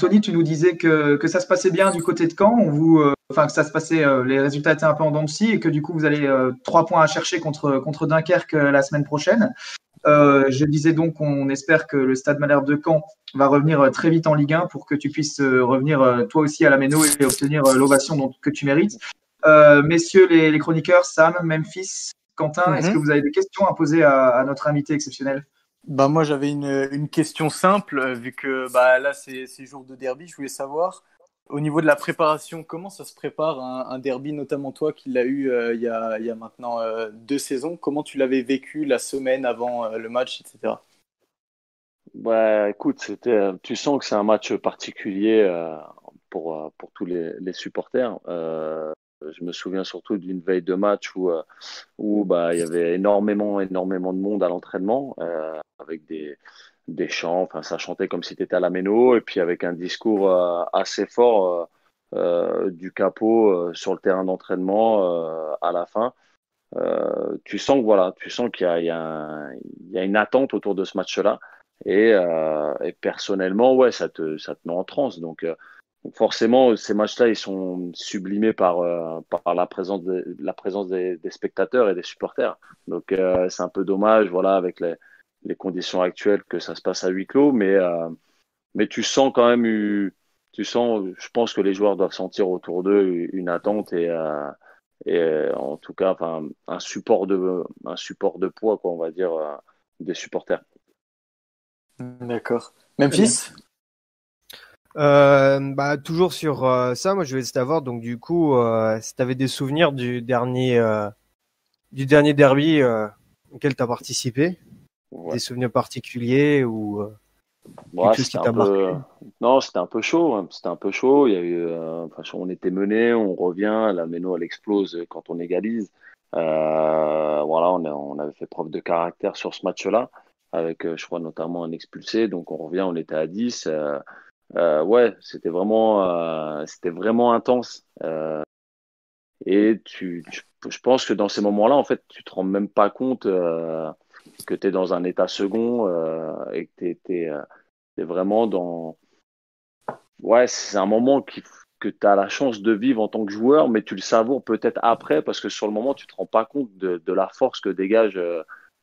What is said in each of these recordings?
Anthony, tu nous disais que, que, ça se passait bien du côté de Caen. On vous, enfin que ça se passait, les résultats étaient un peu en dents de scie et que du coup vous allez trois points à chercher contre contre Dunkerque la semaine prochaine. je disais donc qu'on espère que le Stade Malherbe de Caen va revenir très vite en Ligue 1 pour que tu puisses revenir toi aussi à la Méno et obtenir l'ovation que tu mérites. messieurs les, les, chroniqueurs, Sam, Memphis, Quentin, est-ce mhm. que vous avez des questions à poser à, notre invité exceptionnel? Bah moi j'avais une, question simple euh, vu que bah là c'est jour de derby je voulais savoir au niveau de la préparation comment ça se prépare un, derby notamment toi qui l'as eu euh, il, y a, il, y a, maintenant euh, deux saisons. Comment tu l'avais vécu la semaine avant le match etc bah écoute c'était tu sens que c'est un match particulier pour pour tous les supporters je me souviens surtout d'une veille de match où, euh, où bah, il y avait énormément, énormément de monde à l'entraînement, euh, avec des, des chants, enfin, ça chantait comme si tu étais à la méno, et puis avec un discours euh, assez fort du capot sur le terrain d'entraînement à la fin. tu sens voilà, tu sens qu'il y, y, y a, une attente autour de ce match-là, et, et, personnellement, ouais, ça te, ça te met en transe. Donc, forcément, ces matchs-là, ils sont sublimés par, euh, par la présence, la présence des, des, spectateurs et des supporters. Donc, euh, c'est un peu dommage, voilà, avec les, les, conditions actuelles, que ça se passe à huis clos. Mais, euh, mais tu sens quand même, tu sens, je pense que les joueurs doivent sentir autour d'eux une attente et, et en tout cas, enfin, un support de, un support de poids, quoi, on va dire, des supporters. D'accord. Memphis? Euh, bah, toujours sur euh, ça, moi je vais savoir, donc du coup, euh, si tu avais des souvenirs du dernier, euh, du dernier derby auquel tu as participé, des souvenirs particuliers ou quelque chose qui t'a marqué? Non, c'était un peu chaud, hein. c'était un peu chaud. Il y a eu, on était mené, on revient, la méno elle explose quand on égalise. voilà, on, on avait fait preuve de caractère sur ce match-là, avec je crois notamment un expulsé, donc on revient, on était à 10. Euh, ouais, c'était vraiment, euh, c'était vraiment intense. Euh, et tu, je pense que dans ces moments-là, en fait, tu te rends même pas compte que tu es dans un état second et que tu es, vraiment dans. Ouais, c'est un moment que tu as la chance de vivre en tant que joueur, mais tu le savoures peut-être après parce que sur le moment, tu te rends pas compte de, de la force que dégage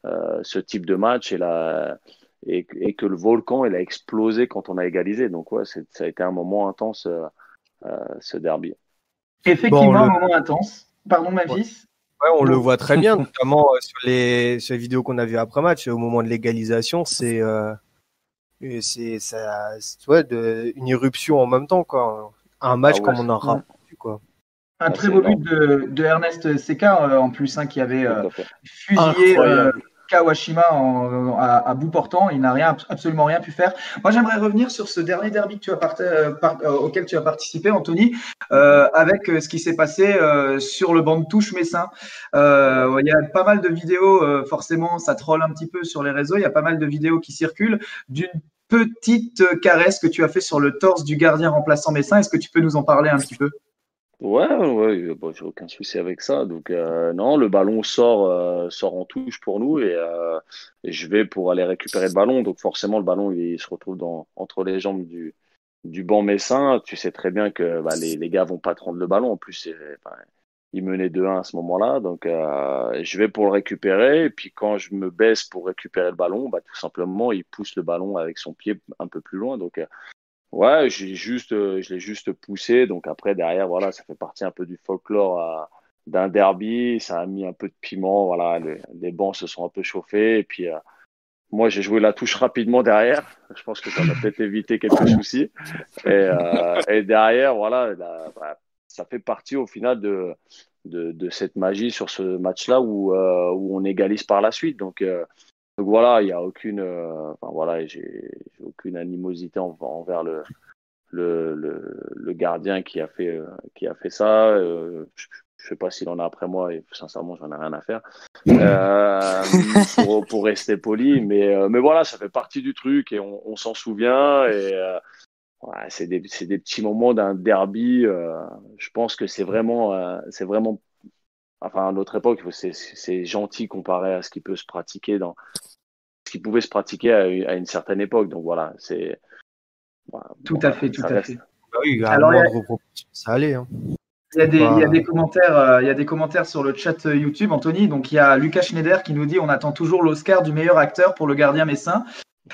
ce type de match et la, et, que le volcan il a explosé quand on a égalisé. Donc ouais, ça a été un moment intense euh, euh, ce derby. Effectivement, un moment intense. Pardon, ma Ouais. Ouais, on le voit très bien, notamment euh, sur les, sur les vidéos qu'on a vues après match. Au moment de l'égalisation, c'est euh, c'est ça, ouais, de, une éruption en même temps, quoi. Un match ah comme on en a quoi. Un très beau but de, de Ernest Seca en plus, hein, qui avait fusillé Kawashima à, bout portant. Il n'a rien, absolument rien pu faire. Moi, j'aimerais revenir sur ce dernier derby euh, euh, auquel tu as participé, Anthony, euh, avec ce qui s'est passé sur le banc de touche messin. il y a pas mal de vidéos, forcément, ça troll un petit peu sur les réseaux. Il y a pas mal de vidéos qui circulent d'une petite caresse que tu as fait sur le torse du gardien remplaçant Messin. Est-ce que tu peux nous en parler un petit peu? Ouais, ouais, bon, j'ai aucun souci avec ça. Donc euh, non, le ballon sort, euh, sort en touche pour nous et, euh, je vais pour aller récupérer le ballon. Donc forcément, le ballon il, se retrouve dans, entre les jambes du, du banc messin. Tu sais très bien que bah, les, les gars vont pas te rendre le ballon. En plus, enfin, ils menaient 2-1 à ce moment-là. Donc je vais pour le récupérer. Et puis quand je me baisse pour récupérer le ballon, bah, tout simplement, il pousse le ballon avec son pied un peu plus loin. Donc Ouais, j'ai juste, euh, je l'ai juste poussé. Donc après, derrière, voilà, ça fait partie un peu du folklore euh, d'un derby. Ça a mis un peu de piment. Voilà, les, bancs se sont un peu chauffés. Et puis, euh, moi, j'ai joué la touche rapidement derrière. Je pense que ça m'a peut-être évité quelques soucis. Et, et derrière, voilà, bah, ça fait partie au final de, de, de cette magie sur ce match-là où, où on égalise par la suite. Donc, donc voilà, il n'y a aucune, euh, enfin voilà, j'ai aucune animosité envers le, le, le, gardien qui a fait, euh, qui a fait ça. Euh, je ne sais pas s'il en a après moi et sincèrement, j'en ai rien à faire pour, rester poli. Mais, mais voilà, ça fait partie du truc et on, s'en souvient. Et c'est des, des, petits moments d'un derby. je pense que c'est vraiment, c'est vraiment enfin à notre époque, c'est gentil comparé à ce qui peut se pratiquer dans ce qui pouvait se pratiquer à, une certaine époque. Donc voilà, c'est tout à fait, tout à fait. Bah oui, Alors, ça allait. Hein. Il y, a des, il y, a des, commentaires, euh, il y a des commentaires sur le chat YouTube, Anthony. Donc il y a Lucas Schneider qui nous dit on attend toujours l'Oscar du meilleur acteur pour le gardien messin.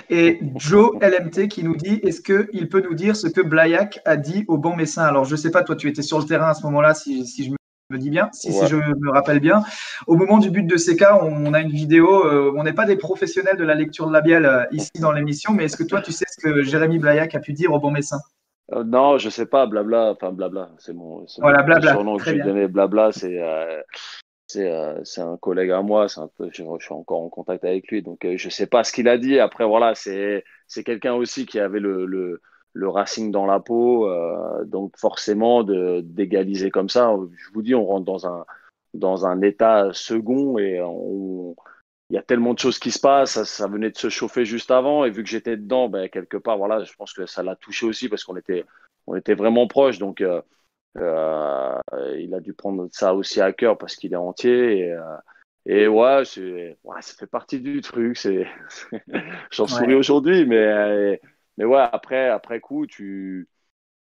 Et Joe LMT qui nous dit est-ce qu'il peut nous dire ce que Blayak a dit au banc messin? Alors je sais pas, toi tu étais sur le terrain à ce moment-là, si, si je me dis bien, si, si, je me rappelle bien. Au moment du but de CK, on, a une vidéo. Euh, on n'est pas des professionnels de la lecture labiale euh, ici dans l'émission, mais est-ce que toi, tu sais ce que Jérémy Blayak a pu dire au bon messin? Euh, Non, je sais pas. Blabla, enfin blabla, c'est mon, voilà, blabla, surnom que je donné. Blabla, c'est c'est un collègue à moi. Un peu, je, suis encore en contact avec lui, donc je sais pas ce qu'il a dit. Après, voilà, c'est c'est quelqu'un aussi qui avait le, le le Racing dans la peau. Euh, donc forcément, d'égaliser comme ça, je vous dis, on rentre dans un, dans un état second et il y a tellement de choses qui se passent. Ça, venait de se chauffer juste avant et vu que j'étais dedans, ben, quelque part, voilà, je pense que ça l'a touché aussi parce qu'on était, on était vraiment proches. Donc euh, euh, il a dû prendre ça aussi à cœur parce qu'il est entier. Et, et ouais, ouais, ça fait partie du truc. J'en souris aujourd'hui, mais mais ouais, après, après coup, tu,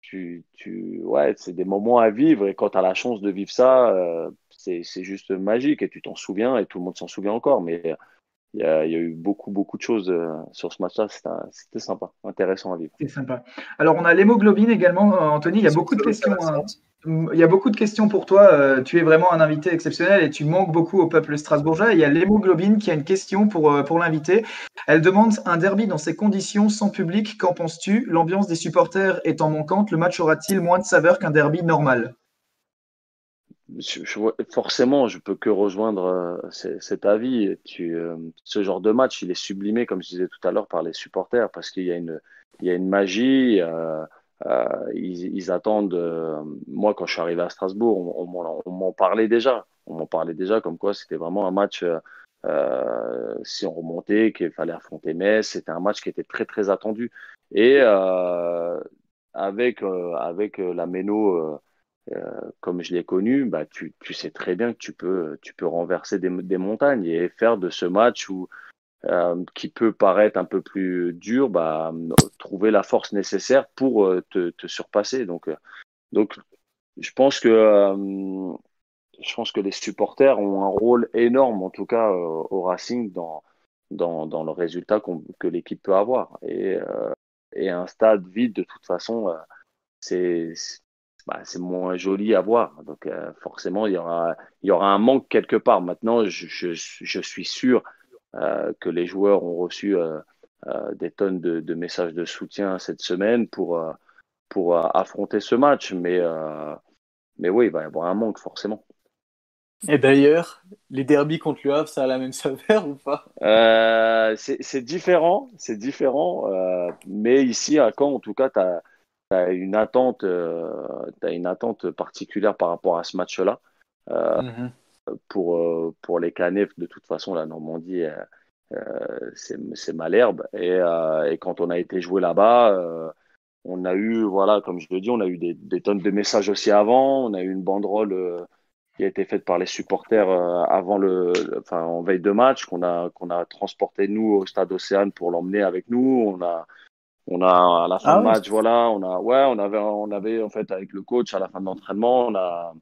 tu, tu ouais, c'est des moments à vivre et quand tu as la chance de vivre ça, euh, c'est juste magique et tu t'en souviens et tout le monde s'en souvient encore. Mais il y, a, il y, a, eu beaucoup, beaucoup de choses euh, sur ce match-là. C'était sympa, intéressant à vivre. C'était sympa. Alors, on a l'hémoglobine également, Anthony. Il y a beaucoup de questions. Hein. Il y a beaucoup de questions pour toi. Euh, tu es vraiment un invité exceptionnel et tu manques beaucoup au peuple strasbourgeois. Il y a l'hémoglobine qui a une question pour, euh, pour l'invité. Elle demande un derby dans ces conditions, sans public, qu'en penses-tu? L'ambiance des supporters étant manquante, le match aura-t-il moins de saveur qu'un derby normal? Forcément, je peux que rejoindre euh, cet avis. Ce genre de match, il est sublimé, comme je disais tout à l'heure, par les supporters parce qu'il y a une, magie. Ils, ils, attendent. Euh, moi, quand je suis arrivé à Strasbourg, on, on, m'en parlait déjà. On m'en parlait déjà comme quoi c'était vraiment un match. Euh, si on remontait, qu'il fallait affronter Metz, c'était un match qui était très très attendu. Et avec avec la Méno, comme je l'ai connu, bah tu, tu sais très bien que tu peux tu peux renverser des montagnes et faire de ce match où euh, qui peut paraître un peu plus dur, bah, trouver la force nécessaire pour euh, te, surpasser. Donc, euh, donc, je pense que je pense que les supporters ont un rôle énorme, en tout cas au Racing, dans, dans, dans le résultat que l'équipe peut avoir. Et, et un stade vide, de toute façon, c'est bah, c'est moins joli à voir. Donc forcément, il y, aura, il y aura un manque quelque part. Maintenant, je, je, suis sûr que les joueurs ont reçu euh, euh, des tonnes de, messages de soutien cette semaine pour, pour affronter ce match. Mais, mais oui, il va y avoir un manque forcément. Et d'ailleurs, les derbies contre le Havre, ça a la même saveur ou pas? C'est différent, c'est différent. mais ici, à Caen, en tout cas, tu as, une attente, as une attente particulière par rapport à ce match-là. Mm-hmm pour, euh, pour les canifs, de toute façon, la Normandie, euh, euh, c'est Malherbe. Et, et, quand on a été joué là-bas, on a eu, voilà, comme je le dis, on a eu des, des, tonnes de messages aussi avant. On a eu une banderole qui a été faite par les supporters avant le, enfin, en veille de match, qu'on a, qu'on a transporté nous au stade Océane pour l'emmener avec nous. On a, on a à la fin ah du match, voilà, on a, ouais, on avait, on avait en fait avec le coach à la fin de l'entraînement, on a,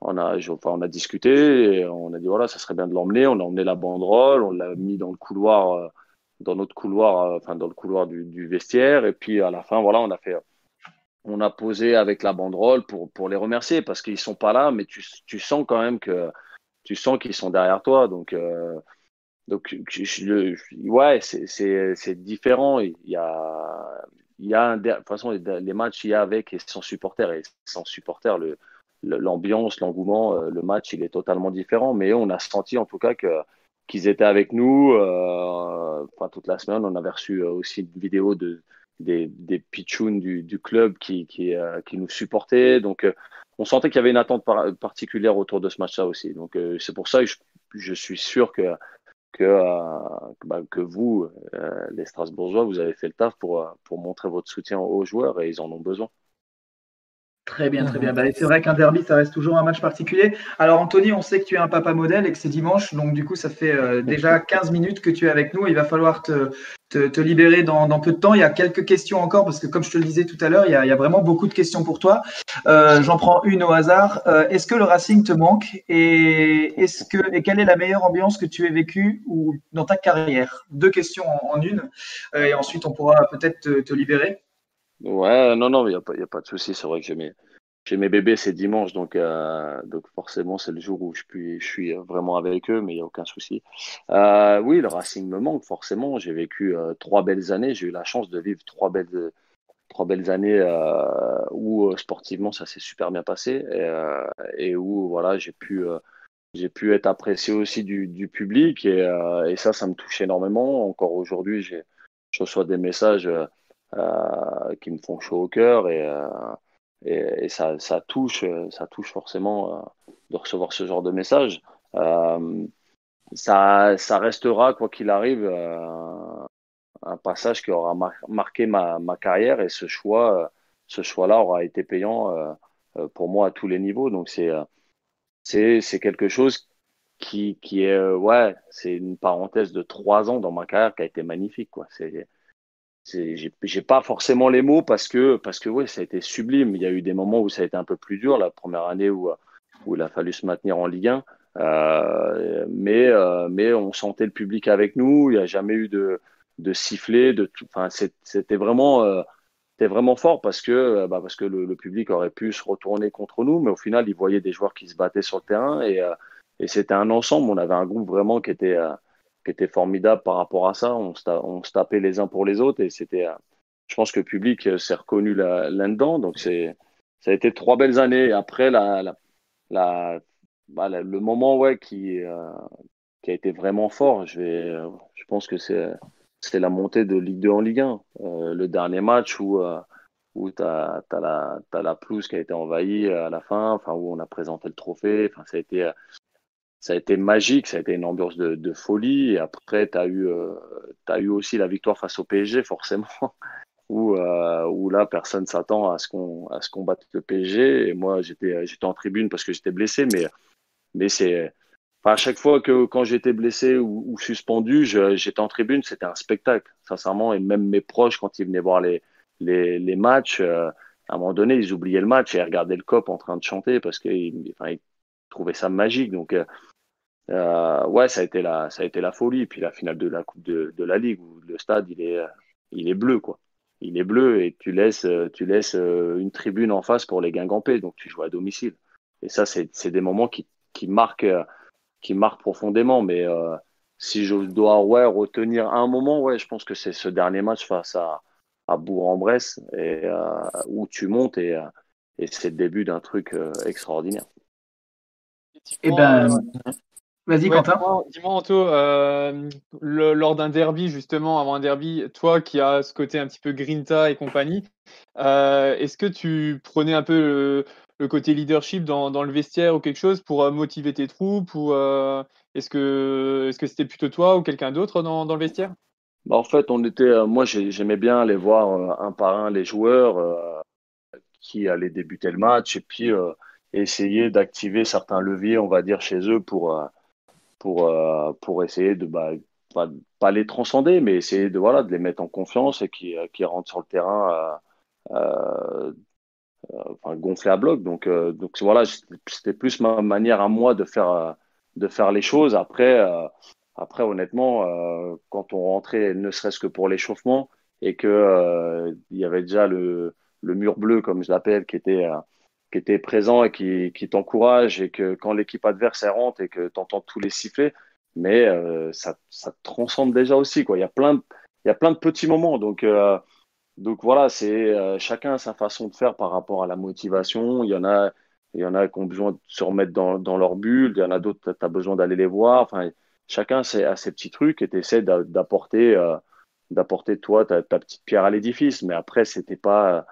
on a, enfin, on a discuté et on a dit voilà, ça serait bien de l'emmener. On a emmené la banderole, on l'a mis dans le couloir, euh, dans notre couloir, euh, enfin dans le couloir du, vestiaire. Et puis à la fin, voilà, on a fait, on a posé avec la banderole pour pour les remercier parce qu'ils sont pas là, mais tu, tu sens quand même que tu sens qu'ils sont derrière toi. Donc euh, donc ouais, c'est différent. Il y a il y a de toute façon les matchs il y a avec et sans supporters et sans supporters le l'ambiance, l'engouement, euh, le match, il est totalement différent. Mais on a senti en tout cas que qu'ils étaient avec nous. Euh, toute la semaine, on avait reçu euh, aussi une vidéo de des, des pitchouns du, club qui, qui, nous supportaient. Donc, on sentait qu'il y avait une attente particulière autour de ce match-là aussi. Donc, c'est pour ça que je, je, suis sûr que que, bah, que vous, les Strasbourgeois, vous avez fait le taf pour, pour montrer votre soutien aux joueurs et ils en ont besoin. Très bien, très bien. Bah, c'est vrai qu'un derby, ça reste toujours un match particulier. Alors, Anthony, on sait que tu es un papa modèle et que c'est dimanche. Donc, du coup, ça fait euh, déjà 15 minutes que tu es avec nous. Il va falloir te, te, libérer dans, peu de temps. Il y a quelques questions encore parce que, comme je te le disais tout à l'heure, il, y a vraiment beaucoup de questions pour toi. Euh, j'en prends une au hasard. Euh, est-ce que le Racing te manque et, est-ce que, et quelle est la meilleure ambiance que tu aies vécue ou, dans ta carrière? Deux questions en, une. et ensuite, on pourra peut-être te, te libérer. Ouais, non, non, il n'y a, pas, a pas de souci. C'est vrai que j'ai mes, j'ai mes bébés, c'est dimanche, donc, euh, donc forcément, c'est le jour où je, puis, je suis vraiment avec eux, mais il n'y a aucun souci. Euh, oui, le Racing me manque, forcément. J'ai vécu euh, trois belles années. J'ai eu la chance de vivre trois belles, trois belles années où sportivement, ça s'est super bien passé et, où voilà, j'ai pu j'ai pu être apprécié aussi du, public et, et, ça, ça me touche énormément. Encore aujourd'hui, je reçois des messages qui me font chaud au cœur et, euh, et, et ça, ça, touche, ça touche forcément euh, de recevoir ce genre de message. ça, ça restera, quoi qu'il arrive, un passage qui aura marqué ma, ma, carrière et ce choix, ce choix-là aura été payant pour moi à tous les niveaux. Donc c'est c'est quelque chose qui, qui est ouais, c'est une parenthèse de trois ans dans ma carrière qui a été magnifique quoi. C'est j'ai pas forcément les mots parce que parce que ouais ça a été sublime. Il y a eu des moments où ça a été un peu plus dur la première année où où il a fallu se maintenir en Ligue 1 euh, mais euh, mais on sentait le public avec nous. Il n'y a jamais eu de de sifflet de enfin c'était vraiment euh, c'était vraiment fort parce que bah, parce que le, le, public aurait pu se retourner contre nous. Mais au final il voyait des joueurs qui se battaient sur le terrain et et c'était un ensemble. On avait un groupe vraiment qui était qui était formidable par rapport à ça. On se, tapait les uns pour les autres et c'était, euh, je pense que le public euh, s'est reconnu là-dedans. donc ça a été trois belles années. Après la, bah, le moment ouais qui, euh, qui a été vraiment fort, je vais, je pense que c'est, la montée de Ligue 2 en Ligue 1. le dernier match où où tu as, as la pelouse qui a été envahie à la fin, enfin, où on a présenté le trophée. Ça a été, ça a été magique, ça a été une ambiance de, folie. Et après, tu as, eu, euh, eu aussi la victoire face au PSG, forcément, où, euh, où là, personne s'attend à ce qu'on qu'on batte le PSG. Et moi, j'étais en tribune parce que j'étais blessé, mais, mais c'est. À chaque fois que quand j'étais blessé ou, suspendu, j'étais en tribune, c'était un spectacle, sincèrement. Et même mes proches, quand ils venaient voir les, les, les matchs, euh, à un moment donné, ils oubliaient le match et ils regardaient le cop en train de chanter parce qu'ils enfin, ils trouvaient ça magique. Donc, euh, ouais, ça a été la, ça a été la folie. Puis la finale de la Coupe de, de la Ligue où le stade il est, il est bleu quoi. Il est bleu et tu laisses, tu laisses euh, une tribune en face pour les Guingampais, donc tu joues à domicile. Et ça, c'est des moments qui, qui marquent, qui marquent profondément. Mais euh, si je dois ouais retenir un moment, ouais, je pense que c'est ce dernier match face à, à Bourg-en-Bresse et où tu montes et, et c'est le début d'un truc extraordinaire. Et eh ben, Vas-y, Quentin. Dis-moi, Anto, euh, lors d'un derby, justement, avant un derby, toi qui as ce côté un petit peu grinta et compagnie, euh, est-ce que tu prenais un peu le, côté leadership dans, le vestiaire ou quelque chose pour euh, motiver tes troupes ou est-ce que est-ce que c'était plutôt toi ou quelqu'un d'autre dans, le vestiaire? Bah, En fait, on était, moi j'aimais bien aller voir un par un les joueurs qui allaient débuter le match et puis essayer d'activer certains leviers, on va dire, chez eux pour pour, euh, pour essayer de bah, pas, les transcender, mais essayer de, voilà, de les mettre en confiance et qui, euh, qui rentrent sur le terrain euh, enfin, gonflés à bloc. Donc, donc voilà, c'était plus ma manière à moi de faire, de faire les choses. Après, après honnêtement, quand on rentrait, ne serait-ce que pour l'échauffement, et que il y avait déjà le, le mur bleu, comme je l'appelle, qui était qui était présent et qui, t'encourage et que quand l'équipe adverse rentre et que tu entends tous les sifflets, mais euh, ça, ça transcende déjà aussi. Quoi. Il, y a plein de, il y a plein de petits moments. Donc, euh, donc voilà, c'est euh, chacun a sa façon de faire par rapport à la motivation. Il y en a, il y en a qui ont besoin de se remettre dans, dans leur bulle, il y en a d'autres, tu as besoin d'aller les voir. Enfin, chacun a ses, petits trucs et tu essaies d'apporter, d'apporter toi ta, ta, petite pierre à l'édifice. Mais après, c'était pas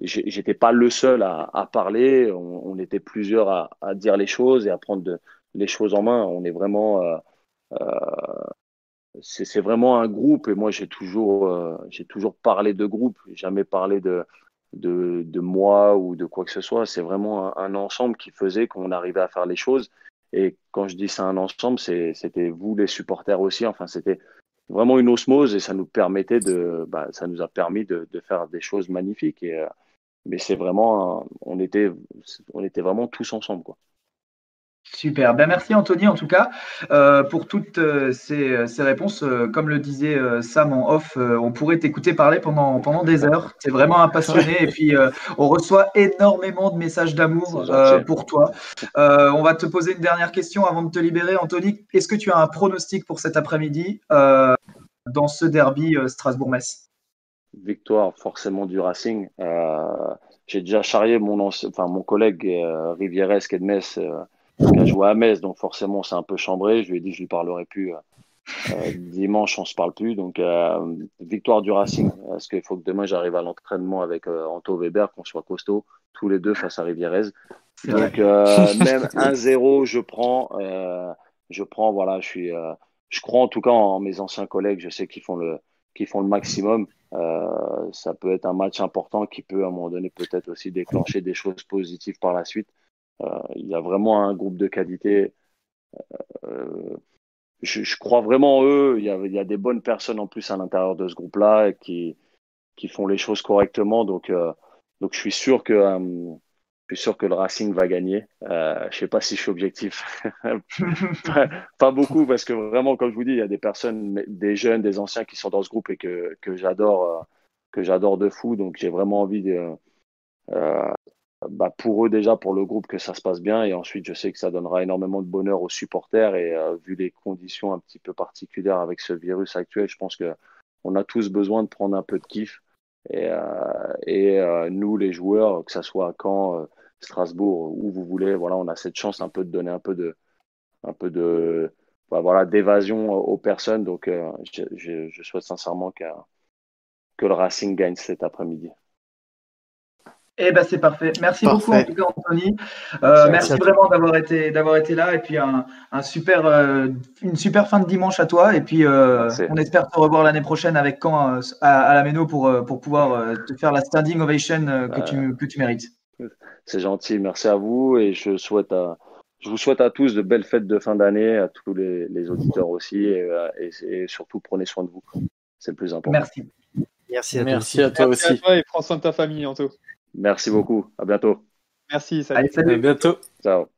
j'étais pas le seul à, parler. On, était plusieurs à, dire les choses et à prendre les choses en main. On est vraiment, euh, euh, c'est vraiment un groupe. Et moi, j'ai toujours, euh, j'ai toujours parlé de groupe, jamais parlé de, de, de, moi ou de quoi que ce soit. C'est vraiment un, ensemble qui faisait qu'on arrivait à faire les choses. Et quand je dis c'est un ensemble, c'était vous les supporters aussi. Enfin, c'était vraiment une osmose et ça nous permettait de, bah, ça nous a permis de, de, faire des choses magnifiques. Et, euh, mais c'est vraiment, on était, on était vraiment tous ensemble, quoi. Super. Ben merci Anthony en tout cas euh, pour toutes euh, ces, ces, réponses. Euh, comme le disait Sam en off, on pourrait t'écouter parler pendant, pendant des heures. Tu es vraiment un passionné et puis on reçoit énormément de messages d'amour pour toi. on va te poser une dernière question avant de te libérer. Anthony, est-ce que tu as un pronostic pour cet après-midi dans ce derby Strasbourg-Metz? Victoire forcément du Racing. J'ai déjà charrié mon, enfin, mon collègue Rivieres qui est de Metz qui a joué à Metz, donc forcément c'est un peu chambré. Je lui ai dit que je lui parlerai plus. Euh, euh, dimanche, on se parle plus. Donc euh, victoire du Racing. Parce qu'il faut que demain j'arrive à l'entraînement avec Anto Weber, qu'on soit costaud tous les deux face à Rivierez. Donc même 1-0, je prends. je prends. Voilà, je suis. je crois en tout cas en mes anciens collègues. Je sais qu'ils font le qu'ils font le maximum. Ça peut être un match important qui peut à un moment donné peut-être aussi déclencher des choses positives par la suite. Euh, il y a vraiment un groupe de qualité. Euh, je, je, crois vraiment en eux. Il y, a, des bonnes personnes en plus à l'intérieur de ce groupe-là qui, qui font les choses correctement. Donc, euh, donc je suis sûr que je suis sûr que le Racing va gagner. Euh, je sais pas si je suis objectif, pas, pas, beaucoup parce que vraiment, comme je vous dis, il y a des personnes, des jeunes, des anciens qui sont dans ce groupe et que, que j'adore, que j'adore de fou. Donc j'ai vraiment envie de, euh, bah, pour eux déjà, pour le groupe, que ça se passe bien. Et ensuite, je sais que ça donnera énormément de bonheur aux supporters. Et euh, vu les conditions un petit peu particulières avec ce virus actuel, je pense que on a tous besoin de prendre un peu de kiff. Et, euh, et nous, les joueurs, que ça soit à Caen, Strasbourg, où vous voulez, voilà, on a cette chance un peu de donner un peu de, un peu de, bah, voilà, d'évasion aux personnes. Donc, je, je, je, souhaite sincèrement que, que le Racing gagne cet après-midi. Eh ben c'est parfait. Merci beaucoup en tout cas Anthony. Euh, merci, vraiment d'avoir été d'avoir été là et puis un, un super euh, une super fin de dimanche à toi et puis euh, on espère te revoir l'année prochaine avec quand euh, à, à, la Méno pour pour pouvoir euh, te faire la standing ovation que tu que tu mérites. C'est gentil, merci à vous et je souhaite à je vous souhaite à tous de belles fêtes de fin d'année, à tous les, les auditeurs aussi et, et, et, surtout prenez soin de vous. C'est le plus important. Merci. Merci à, merci à toi aussi. À toi et prends soin de ta famille, Anto. Merci beaucoup. À bientôt. Merci. Salut. Allez, salut. À bientôt. Ciao.